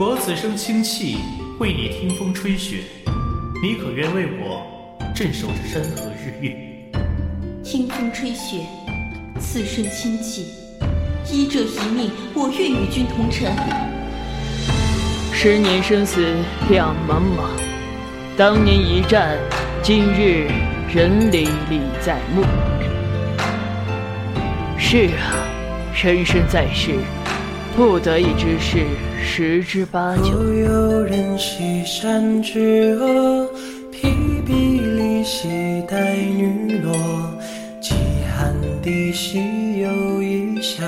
我此生清气，为你听风吹雪，你可愿为我镇守着山河日月？听风吹雪，此生清气，医者一命，我愿与君同尘。十年生死两茫茫，当年一战，今日人历历在目。是啊，人生在世，不得已之事十之八九。有人西山之阿，披壁离兮带女落。饥寒地兮又一笑，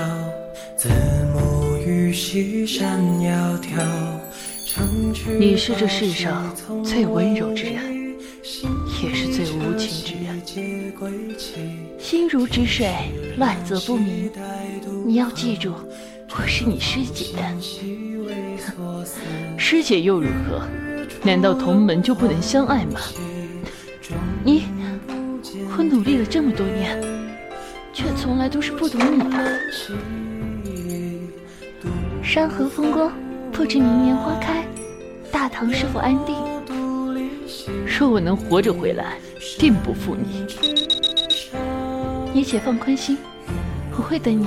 子母予兮山窈窕。你是这世上最温柔之人，也是最无情之人。心如止水，乱则不明。你要记住，我是你师姐。师姐又如何？难道同门就不能相爱吗？你，我努力了这么多年，却从来都是不懂你的。山河风光。不知明年花开，大唐是否安定？若我能活着回来，定不负你。你且放宽心，我会等你。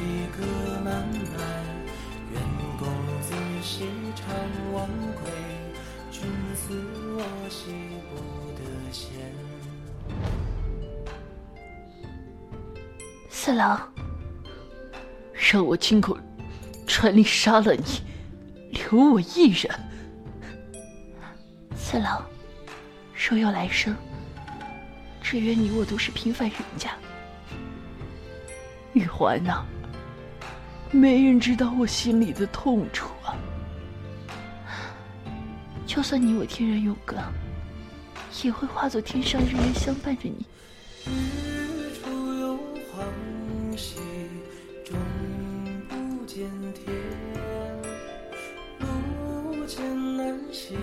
君思我兮不得闲。四郎，让我亲口传令杀了你，留我一人。四郎，若有来生。只愿你我都是平凡人家。玉环呐，没人知道我心里的痛楚啊。就算你我天人永隔，也会化作天上日月相伴着你。日出又黄兮，终不见天。路艰难兮。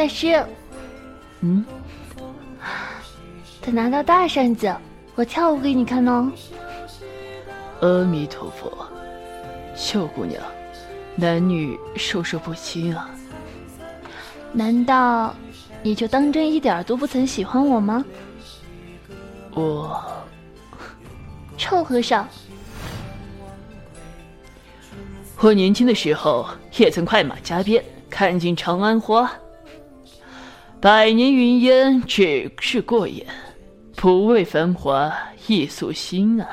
大师，嗯，等拿到大扇子，我跳舞给你看哦。阿弥陀佛，秀姑娘，男女授受不亲啊。难道你就当真一点都不曾喜欢我吗？我，臭和尚，我年轻的时候也曾快马加鞭，看尽长安花。百年云烟只是过眼，不为繁华亦素心啊。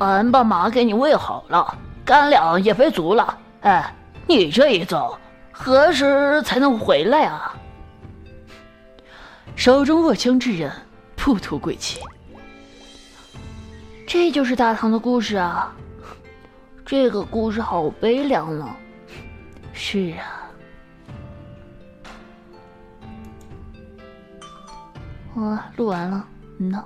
俺把马给你喂好了，干粮也备足了。哎，你这一走，何时才能回来啊？手中握枪之人不图贵气。这就是大唐的故事啊！这个故事好悲凉呢。是啊。我录完了，你呢？